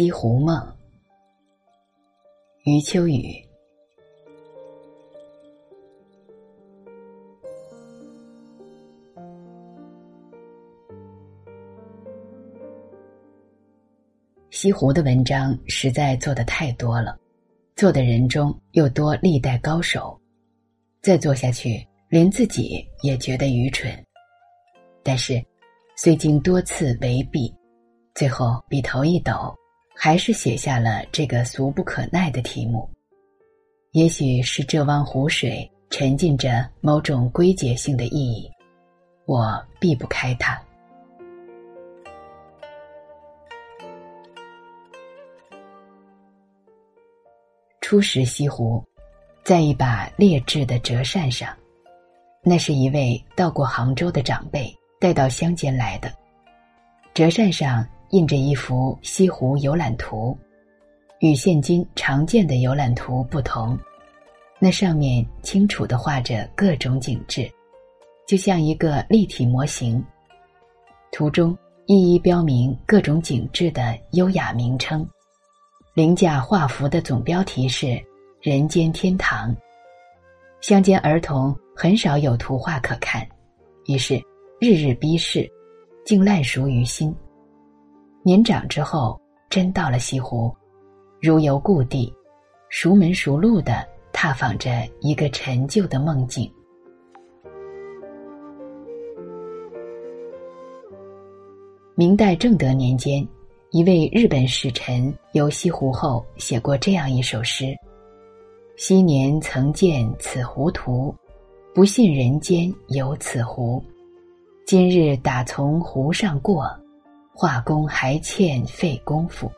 西湖梦，余秋雨。西湖的文章实在做的太多了，做的人中又多历代高手，再做下去，连自己也觉得愚蠢。但是，虽经多次围蔽，最后笔头一抖，还是写下了这个俗不可耐的题目。也许是这汪湖水沉浸着某种归结性的意义，我避不开它。初识西湖，在一把劣质的折扇上，那是一位到过杭州的长辈带到乡间来的。折扇上印着一幅西湖游览图，与现今常见的游览图不同，那上面清楚的画着各种景致，就像一个立体模型。图中一一标明各种景致的优雅名称。凌驾画幅的总标题是“人间天堂”。乡间儿童很少有图画可看，于是日日逼视，竟烂熟于心。年长之后，真到了西湖，如游故地，熟门熟路的踏访着一个陈旧的梦境。明代正德年间。一位日本使臣游西湖后，写过这样一首诗：“昔年曾见此湖图，不信人间有此湖。今日打从湖上过，画工还欠费功夫。”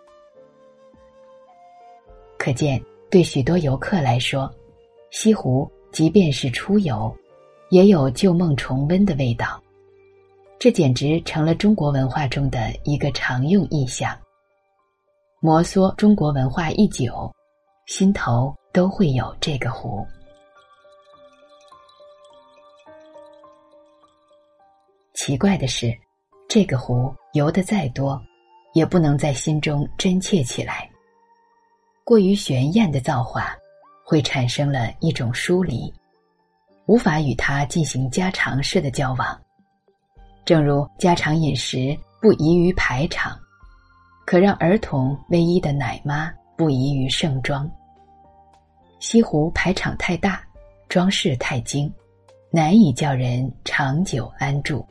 可见，对许多游客来说，西湖即便是出游，也有旧梦重温的味道。这简直成了中国文化中的一个常用意象。摩挲中国文化一久，心头都会有这个湖。奇怪的是，这个湖游得再多，也不能在心中真切起来。过于玄艳的造化，会产生了一种疏离，无法与它进行家常式的交往。正如家常饮食不宜于排场，可让儿童唯一的奶妈不宜于盛装。西湖排场太大，装饰太精，难以叫人长久安住。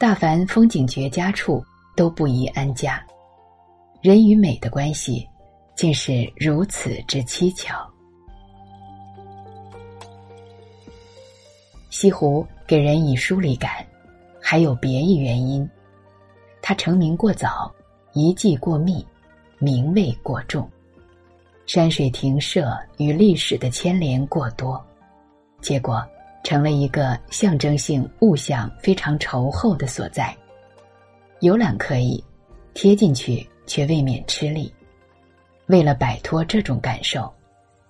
大凡风景绝佳处都不宜安家，人与美的关系竟是如此之蹊跷。西湖给人以疏离感。还有别一原因，他成名过早，遗迹过密，名位过重，山水亭舍与历史的牵连过多，结果成了一个象征性物象非常稠厚的所在。游览可以，贴进去却未免吃力。为了摆脱这种感受，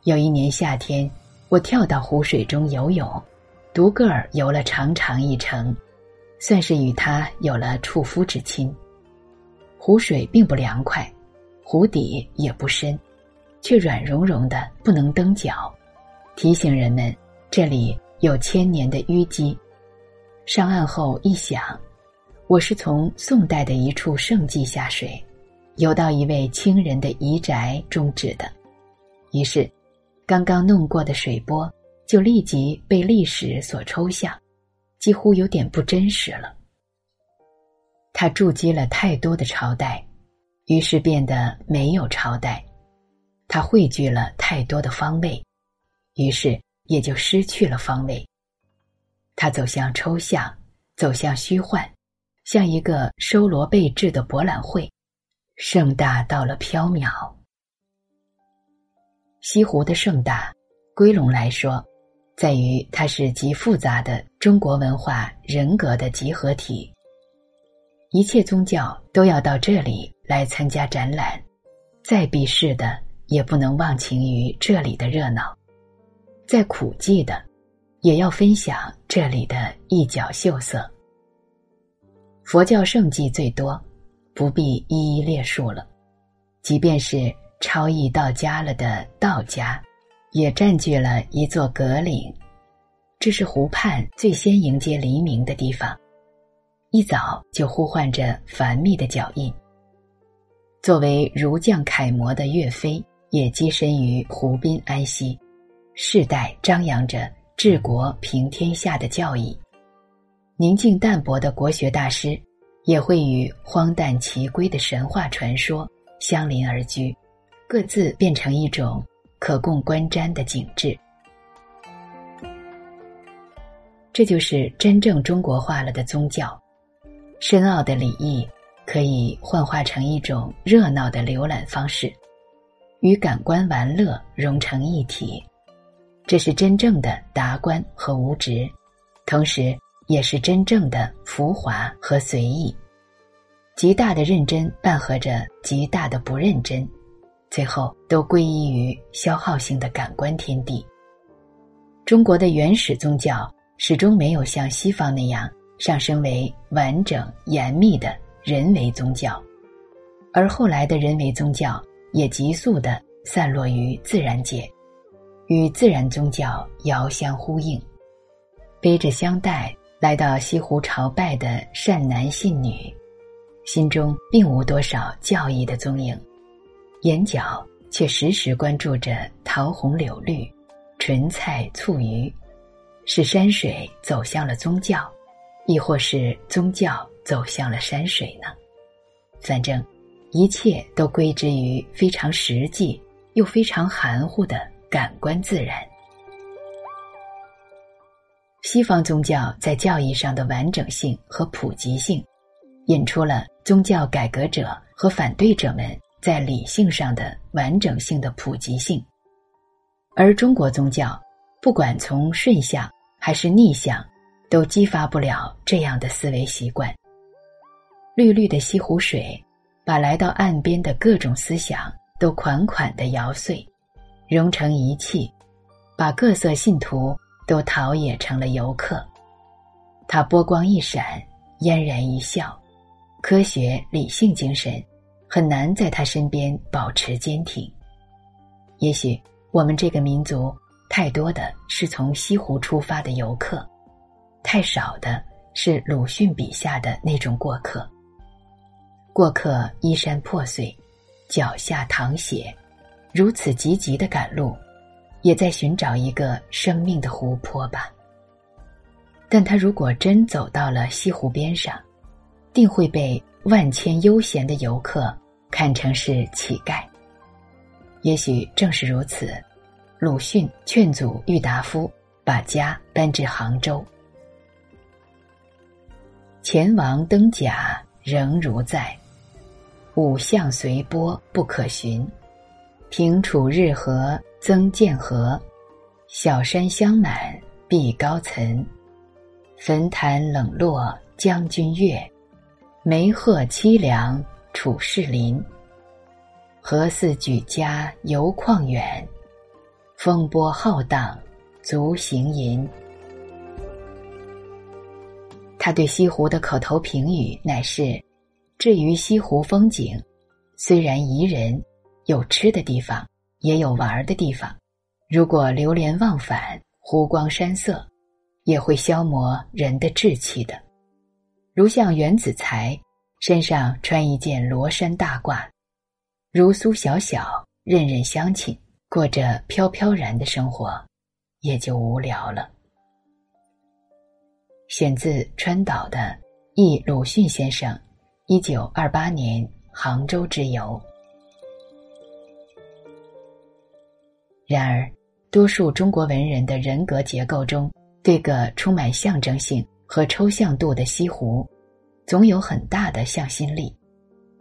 有一年夏天，我跳到湖水中游泳，独个儿游了长长一程。算是与他有了触肤之亲。湖水并不凉快，湖底也不深，却软融融的，不能蹬脚，提醒人们这里有千年的淤积。上岸后一想，我是从宋代的一处圣迹下水，游到一位清人的遗宅中止的。于是，刚刚弄过的水波就立即被历史所抽象。几乎有点不真实了。他筑基了太多的朝代，于是变得没有朝代；他汇聚了太多的方位，于是也就失去了方位。它走向抽象，走向虚幻，像一个收罗备至的博览会，盛大到了缥缈。西湖的盛大，归拢来说。在于它是极复杂的中国文化人格的集合体。一切宗教都要到这里来参加展览，再避世的也不能忘情于这里的热闹，再苦寂的也要分享这里的一角秀色。佛教圣迹最多，不必一一列数了。即便是超逸到家了的道家，也占据了一座阁岭。这是湖畔最先迎接黎明的地方，一早就呼唤着繁密的脚印。作为儒将楷模的岳飞，也跻身于湖滨安息，世代张扬着治国平天下的教义。宁静淡泊的国学大师。也会与荒诞奇瑰的神话传说相邻而居，各自变成一种可供观瞻的景致。这就是真正中国化了的宗教，深奥的礼仪可以幻化成一种热闹的浏览方式，与感官玩乐融成一体。这是真正的达观和无执，同时。也是真正的浮华和随意，极大的认真伴合着极大的不认真，最后都归依于消耗性的感官天地。中国的原始宗教始终没有像西方那样上升为完整严密的人为宗教，而后来的人为宗教也急速的散落于自然界，与自然宗教遥相呼应，背着香袋。来到西湖朝拜的善男信女，心中并无多少教义的踪影，眼角却时时关注着桃红柳绿、莼菜醋鱼，是山水走向了宗教，亦或是宗教走向了山水呢？反正，一切都归之于非常实际又非常含糊的感官自然。西方宗教在教义上的完整性和普及性，引出了宗教改革者和反对者们在理性上的完整性的普及性，而中国宗教，不管从顺向还是逆向，都激发不了这样的思维习惯。绿绿的西湖水，把来到岸边的各种思想都款款的摇碎，融成一气，把各色信徒。都陶冶成了游客，他波光一闪，嫣然一笑，科学理性精神很难在他身边保持坚挺。也许我们这个民族太多的是从西湖出发的游客，太少的是鲁迅笔下的那种过客。过客衣衫破碎，脚下淌血，如此急急的赶路。也在寻找一个生命的湖泊吧。但他如果真走到了西湖边上，定会被万千悠闲的游客看成是乞丐。也许正是如此，鲁迅劝阻郁达夫把家搬至杭州。前王登甲仍如在，五象随波不可寻。平楚日和。增建河，小山香满碧高岑。坟坛冷落将军月，梅鹤凄凉楚士林。何似举家游旷远，风波浩荡足行吟。他对西湖的口头评语乃是：至于西湖风景，虽然宜人，有吃的地方。也有玩的地方，如果流连忘返，湖光山色，也会消磨人的志气的。如像袁子才，身上穿一件罗衫大褂，如苏小小，任任乡亲，过着飘飘然的生活，也就无聊了。选自川岛的《忆鲁迅先生》，一九二八年杭州之游。然而，多数中国文人的人格结构中，这个充满象征性和抽象度的西湖，总有很大的向心力。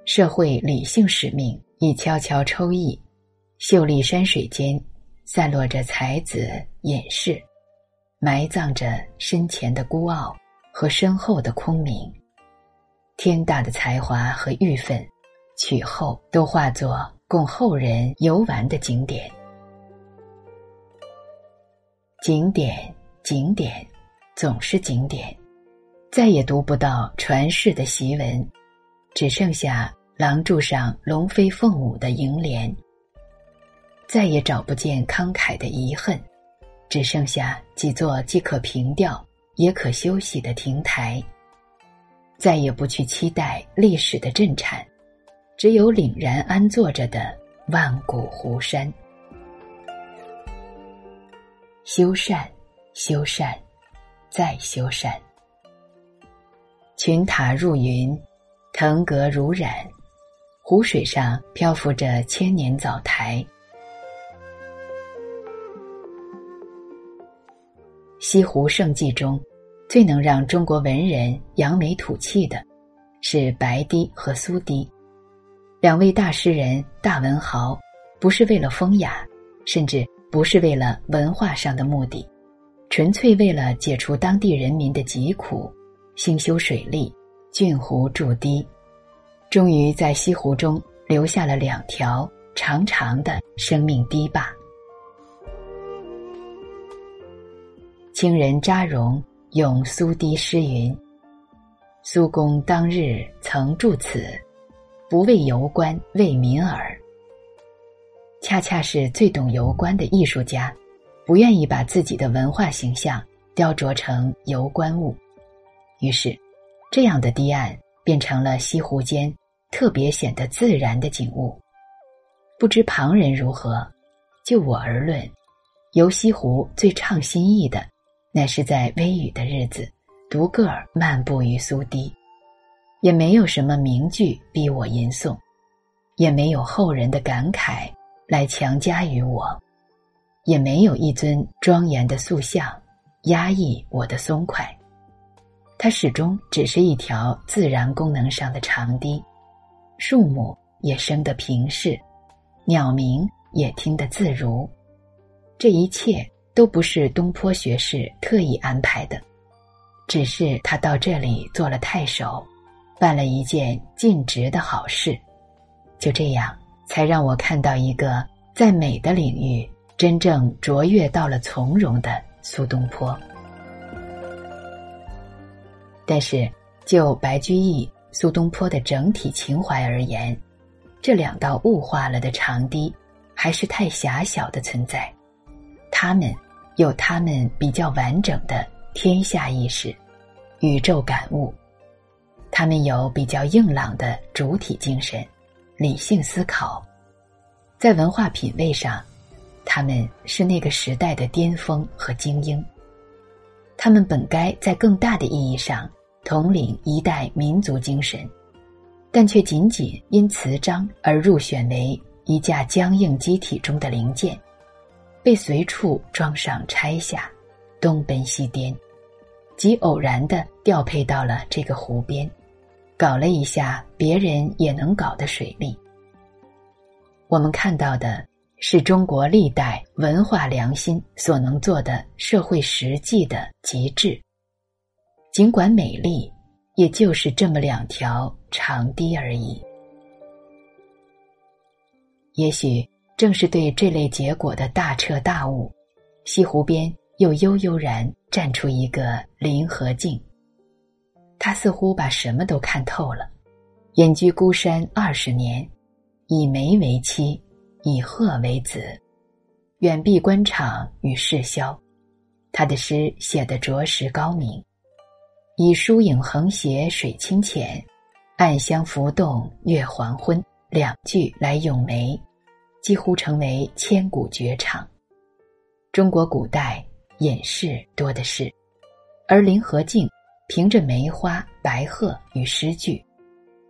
社会理性使命已悄悄抽逸，秀丽山水间，散落着才子隐士，埋葬着深浅的孤傲和深厚的空明。天大的才华和郁愤，取后都化作供后人游玩的景点。景点，景点，总是景点，再也读不到传世的檄文，只剩下廊柱上龙飞凤舞的楹联，再也找不见慷慨的遗恨，只剩下几座既可凭吊也可休息的亭台。再也不去期待历史的震颤，只有凛然安坐着的万古湖山。修缮，修缮，再修缮。群塔入云，腾阁如染，湖水上漂浮着千年藻台。西湖胜迹中，最能让中国文人扬眉吐气的，是白堤和苏堤，两位大诗人、大文豪，不是为了风雅，甚至不是为了文化上的目的，纯粹为了解除当地人民的疾苦。兴修水利，浚湖筑堤，终于在西湖中留下了两条长长的生命堤坝。清人查荣用苏堤诗云：“苏公当日曾住此，不为游官，为民耳。”恰恰是最懂游官的艺术家，不愿意把自己的文化形象雕琢成游官物。于是，这样的堤岸变成了西湖间特别显得自然的景物。不知旁人如何，就我而论，游西湖最畅心意的，乃是在微雨的日子，独个儿漫步于苏堤，也没有什么名句逼我吟诵，也没有后人的感慨来强加于我，也没有一尊庄严的塑像压抑我的松快。它始终只是一条自然功能上的长堤，树木也生得平视，鸟鸣也听得自如。这一切都不是东坡学士特意安排的，只是他到这里做了太守，办了一件尽职的好事。就这样，才让我看到一个在美的领域真正卓越到了从容的苏东坡。但是，就白居易、苏东坡的整体情怀而言，这两道物化了的长堤，还是太狭小的存在。他们有他们比较完整的天下意识、宇宙感悟；他们有比较硬朗的主体精神、理性思考。在文化品味上，他们是那个时代的巅峰和精英。他们本该在更大的意义上。统领一代民族精神，但却仅仅因词章而入选为一架僵硬机体中的零件，被随处装上拆下，东奔西颠，极偶然的调配到了这个湖边，搞了一下别人也能搞的水利。我们看到的是中国历代文化良心所能做的社会实际的极致。尽管美丽，也就是这么两条长堤而已。也许正是对这类结果的大彻大悟，西湖边又悠悠然站出一个林和靖。他似乎把什么都看透了。隐居孤山二十年，以梅为妻，以鹤为子，远避官场与世嚣。他的诗写得着实高明。以疏影横斜水清浅，暗香浮动月黄昏两句来咏梅，几乎成为千古绝唱。中国古代隐士多的是，而林和靖凭着梅花、白鹤与诗句，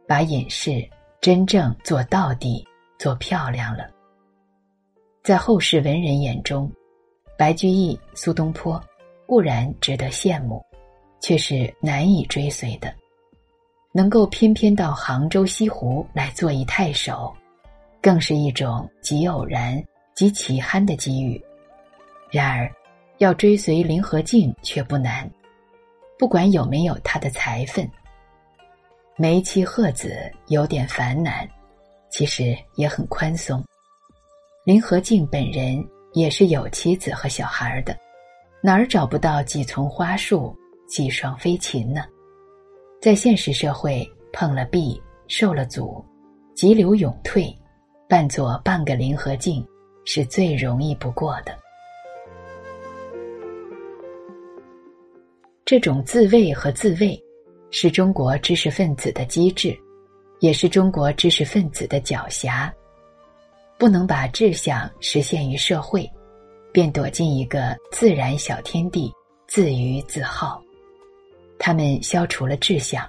把隐士真正做到底、做漂亮了。在后世文人眼中，白居易、苏东坡固然值得羡慕。却是难以追随的，能够偏偏到杭州西湖来做一太守，更是一种极偶然、极奇憨的机遇。然而，要追随林和靖却不难，不管有没有他的才分。梅妻鹤子有点烦难，其实也很宽松。林和靖本人也是有妻子和小孩的，哪儿找不到几丛花树？几双飞禽呢？在现实社会碰了壁、受了阻，急流勇退，扮作半个林和靖，是最容易不过的。这种自卫和自卫，是中国知识分子的机智，也是中国知识分子的狡黠。不能把志向实现于社会，便躲进一个自然小天地，自娱自好。他们消除了志向，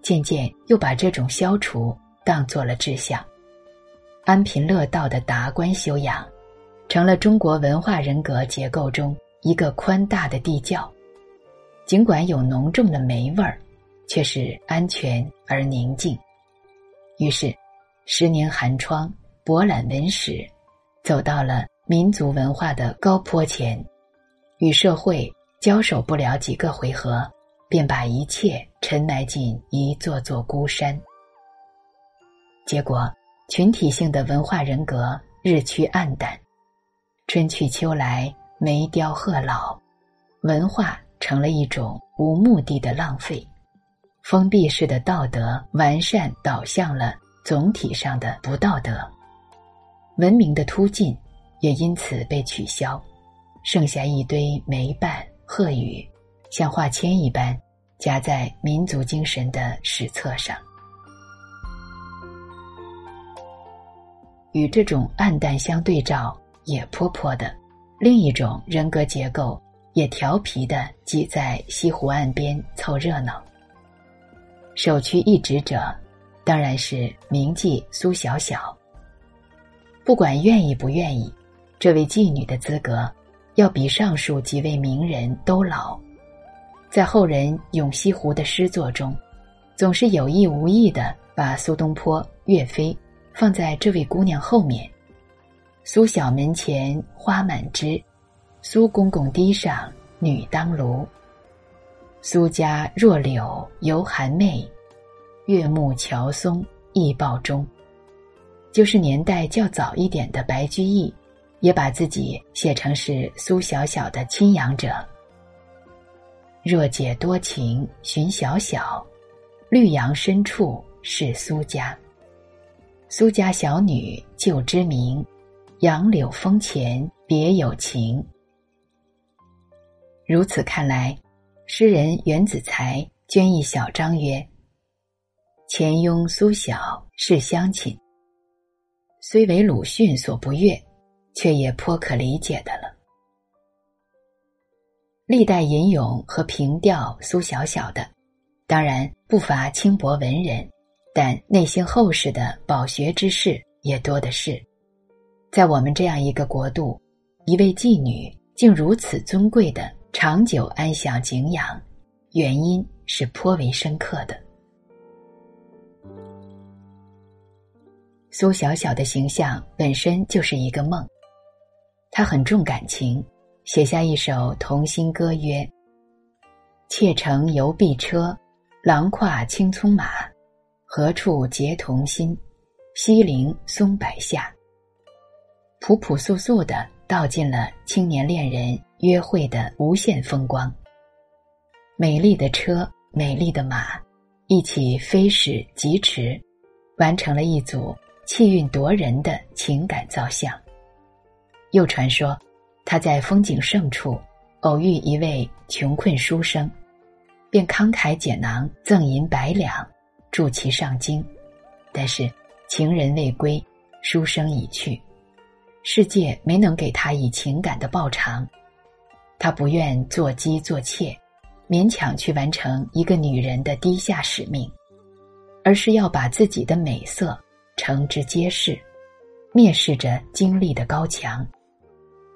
渐渐又把这种消除当做了志向。安贫乐道的达观修养，成了中国文化人格结构中一个宽大的地窖。尽管有浓重的霉味儿，却是安全而宁静。于是，十年寒窗，博览文史，走到了民族文化的高坡前，与社会交手不了几个回合，便把一切沉埋进一座座孤山。结果，群体性的文化人格日趋暗淡，春去秋来，梅凋鹤老，文化。成了一种无目的的浪费，封闭式的道德完善导向了总体上的不道德，文明的突进也因此被取消，剩下一堆梅瓣鹤语，像画签一般夹在民族精神的史册上。与这种暗淡相对照，野泼泼的另一种人格结构。也调皮的挤在西湖岸边凑热闹。首屈一指者，当然是名妓苏小小。不管愿意不愿意，这位妓女的资格，要比上述几位名人都老。在后人咏西湖的诗作中，总是有意无意的把苏东坡、岳飞放在这位姑娘后面。苏小门前花满枝。苏公公堤上女当垆，苏家弱柳犹含媚，月暮乔松亦报中。就是年代较早一点的白居易，也把自己写成是苏小小的亲养者。若解多情寻小小，绿杨深处是苏家。苏家小女旧知名，杨柳风前别有情。如此看来，诗人袁子才捐一小章曰：“钱庸苏小是乡亲，虽为鲁迅所不悦，却也颇可理解的了。”历代吟咏和评调苏小小的，当然不乏轻薄文人，但内心厚实的饱学之士也多的是。在我们这样一个国度，一位妓女竟如此尊贵的。长久安享景仰，原因是颇为深刻的。苏小小的形象本身就是一个梦，他很重感情，写下一首同心歌曰：“妾乘游碧车，郎跨青葱马，何处结同心？西陵松柏下。”朴朴素素的道尽了青年恋人。约会的无限风光，美丽的车，美丽的马，一起飞驶疾驰，完成了一组气韵夺人的情感造像。又传说，他在风景胜处偶遇一位穷困书生，便慷慨解囊赠银百两，助其上京。但是情人未归，书生已去，世界没能给他以情感的报偿。他不愿做鸡做妾，勉强去完成一个女人的低下使命，而是要把自己的美色呈之揭示，蔑视着经历的高墙。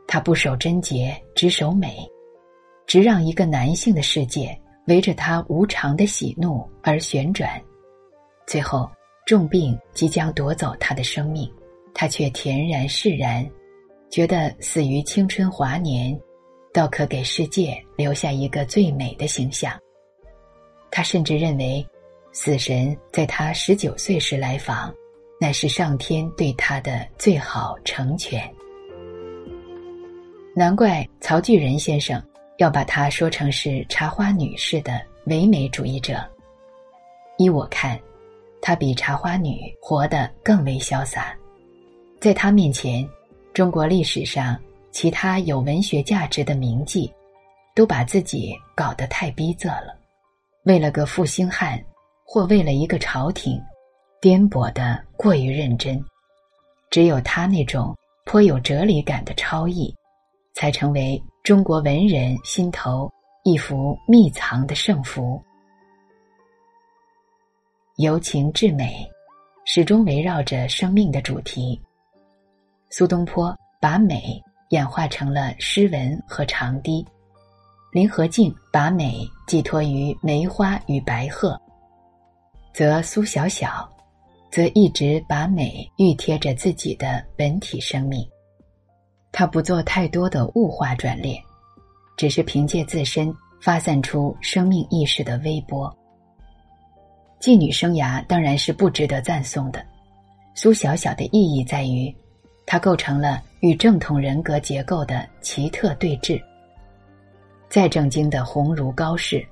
他不守贞洁，只守美，只让一个男性的世界围着他无常的喜怒而旋转。最后重病即将夺走他的生命，他却恬然释然，觉得死于青春华年。倒可给世界留下一个最美的形象。他甚至认为，死神在他十九岁时来访，乃是上天对他的最好成全。难怪曹巨仁先生要把他说成是茶花女式的唯美主义者。依我看，她比茶花女活得更为潇洒。在她面前，中国历史上其他有文学价值的名妓，都把自己搞得太逼仄了，为了个负心汉，或为了一个朝廷，颠簸的过于认真。只有他那种颇有哲理感的超逸，才成为中国文人心头一幅秘藏的圣符。由情至美，始终围绕着生命的主题。苏东坡把美演化成了诗文和长堤，林和靖把美寄托于梅花与白鹤，则苏小小，则一直把美预贴着自己的本体生命。他不做太多的物化转列，只是凭借自身发散出生命意识的微波。妓女生涯当然是不值得赞颂的，苏小小的意义在于。它构成了与正统人格结构的奇特对峙。再正经的鸿儒高士，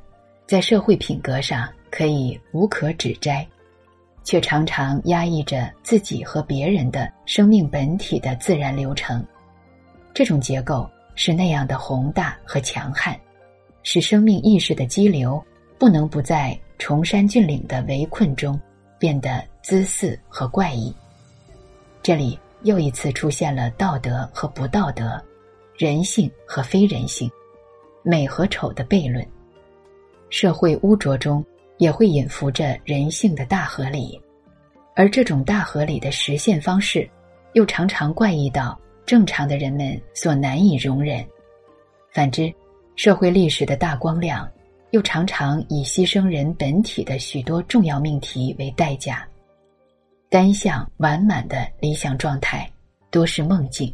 在社会品格上可以无可指摘，却常常压抑着自己和别人的生命本体的自然流程。这种结构是那样的宏大和强悍，使生命意识的激流不能不在崇山峻岭的围困中变得姿肆和怪异。这里。又一次出现了道德和不道德、人性和非人性、美和丑的悖论。社会污浊中也会隐伏着人性的大合理，而这种大合理的实现方式，又常常怪异到正常的人们所难以容忍。反之，社会历史的大光亮，又常常以牺牲人本体的许多重要命题为代价。单向完满的理想状态，多是梦境。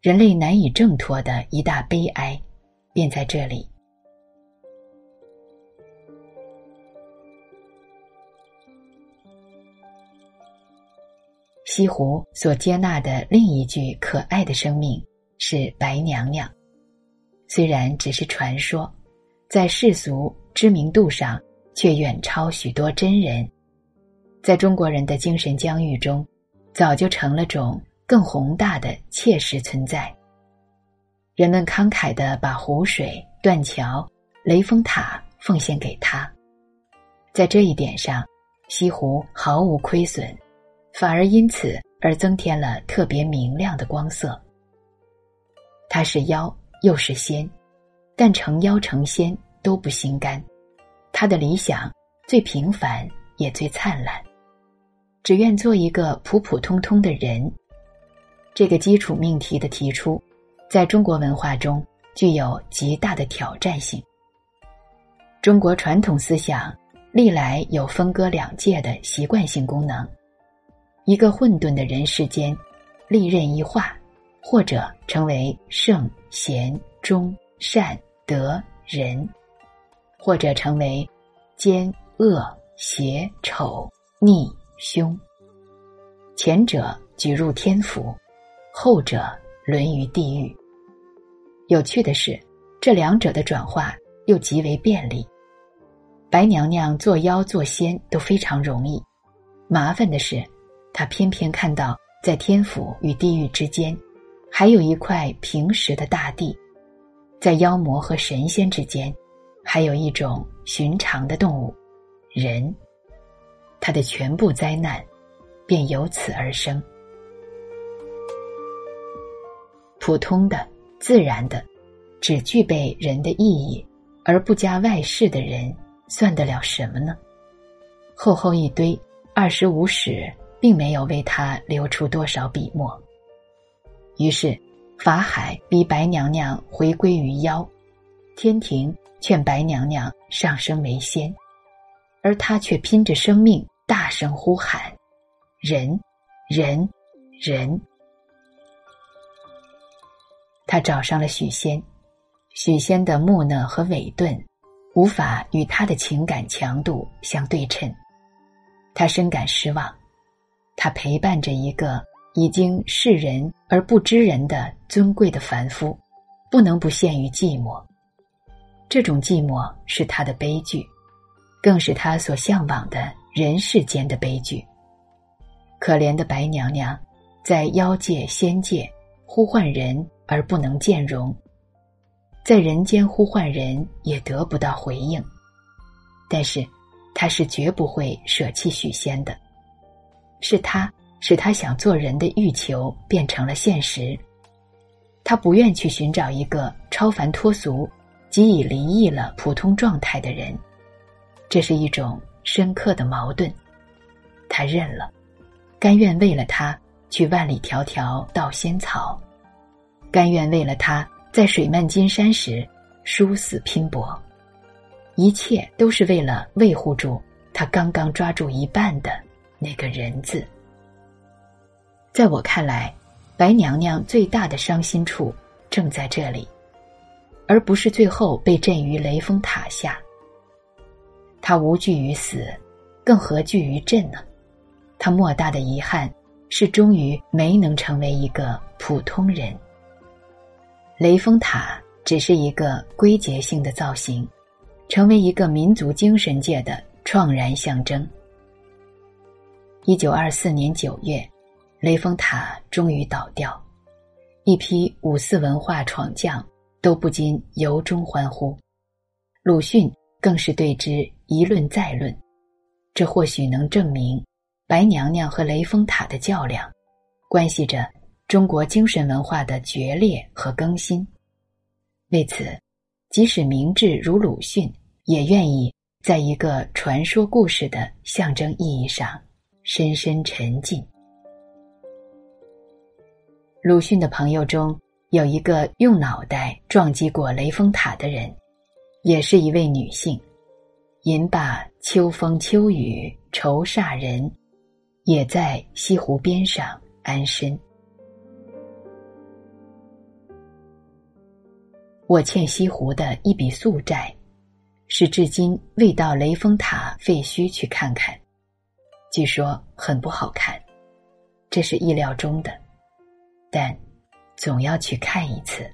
人类难以挣脱的一大悲哀，便在这里。西湖所接纳的另一具可爱的生命是白娘娘，虽然只是传说，在世俗知名度上却远超许多真人。在中国人的精神疆域中，早就成了种更宏大的切实存在。人们慷慨的把湖水、断桥、雷峰塔奉献给他，在这一点上，西湖毫无亏损，反而因此而增添了特别明亮的光色。他是妖又是仙，但成妖成仙都不心甘，他的理想最平凡也最灿烂。只愿做一个普普通通的人。这个基础命题的提出，在中国文化中具有极大的挑战性。中国传统思想历来有分割两界的习惯性功能：一个混沌的人世间，利刃一化，或者成为圣贤忠善德仁，或者成为奸恶邪丑逆。凶，前者举入天府，后者沦于地狱。有趣的是，这两者的转化又极为便利。白娘娘做妖做仙都非常容易，麻烦的是，她偏偏看到在天府与地狱之间，还有一块平实的大地，在妖魔和神仙之间，还有一种寻常的动物——人。他的全部灾难，便由此而生。普通的、自然的，只具备人的意义，而不加外饰的人，算得了什么呢？厚厚一堆二十五史，并没有为他留出多少笔墨。于是，法海逼白娘娘回归于妖，天庭劝白娘娘上升为仙，而他却拼着生命。大声呼喊：“人，人，人！”他找上了许仙，许仙的木讷和伪钝，无法与他的情感强度相对称。他深感失望。他陪伴着一个已经是人而不知人的尊贵的凡夫，不能不陷于寂寞。这种寂寞是他的悲剧，更是他所向往的。人世间的悲剧。可怜的白娘娘，在妖界、仙界呼唤人而不能见容，在人间呼唤人也得不到回应。但是，她是绝不会舍弃许仙的，是他使他想做人的欲求变成了现实。他不愿去寻找一个超凡脱俗、即已离异了普通状态的人，这是一种深刻的矛盾。他认了，甘愿为了他去万里迢迢盗仙草，甘愿为了他在水漫金山时殊死拼搏，一切都是为了维护住他刚刚抓住一半的那个人字。在我看来。白娘娘最大的伤心处正在这里，而不是最后被震于雷峰塔下。他无惧于死，更何惧于朕呢？他莫大的遗憾是，终于没能成为一个普通人。雷峰塔只是一个归结性的造型，成为一个民族精神界的怆然象征。一九二四年九月。雷峰塔终于倒掉，一批五四文化闯将都不禁由衷欢呼，鲁迅更是对之一论再论。这或许能证明，白娘娘和雷峰塔的较量，关系着中国精神文化的决裂和更新。为此，即使明智如鲁迅，也愿意在一个传说故事的象征意义上深深沉浸。鲁迅的朋友中有一个用脑袋撞击过雷峰塔的人，也是一位女性。吟罢秋风秋雨愁煞人，也在西湖边上安身。我欠西湖的一笔宿债，是至今未到雷峰塔废墟去看看。据说很不好看，这是意料中的。但，总要去看一次。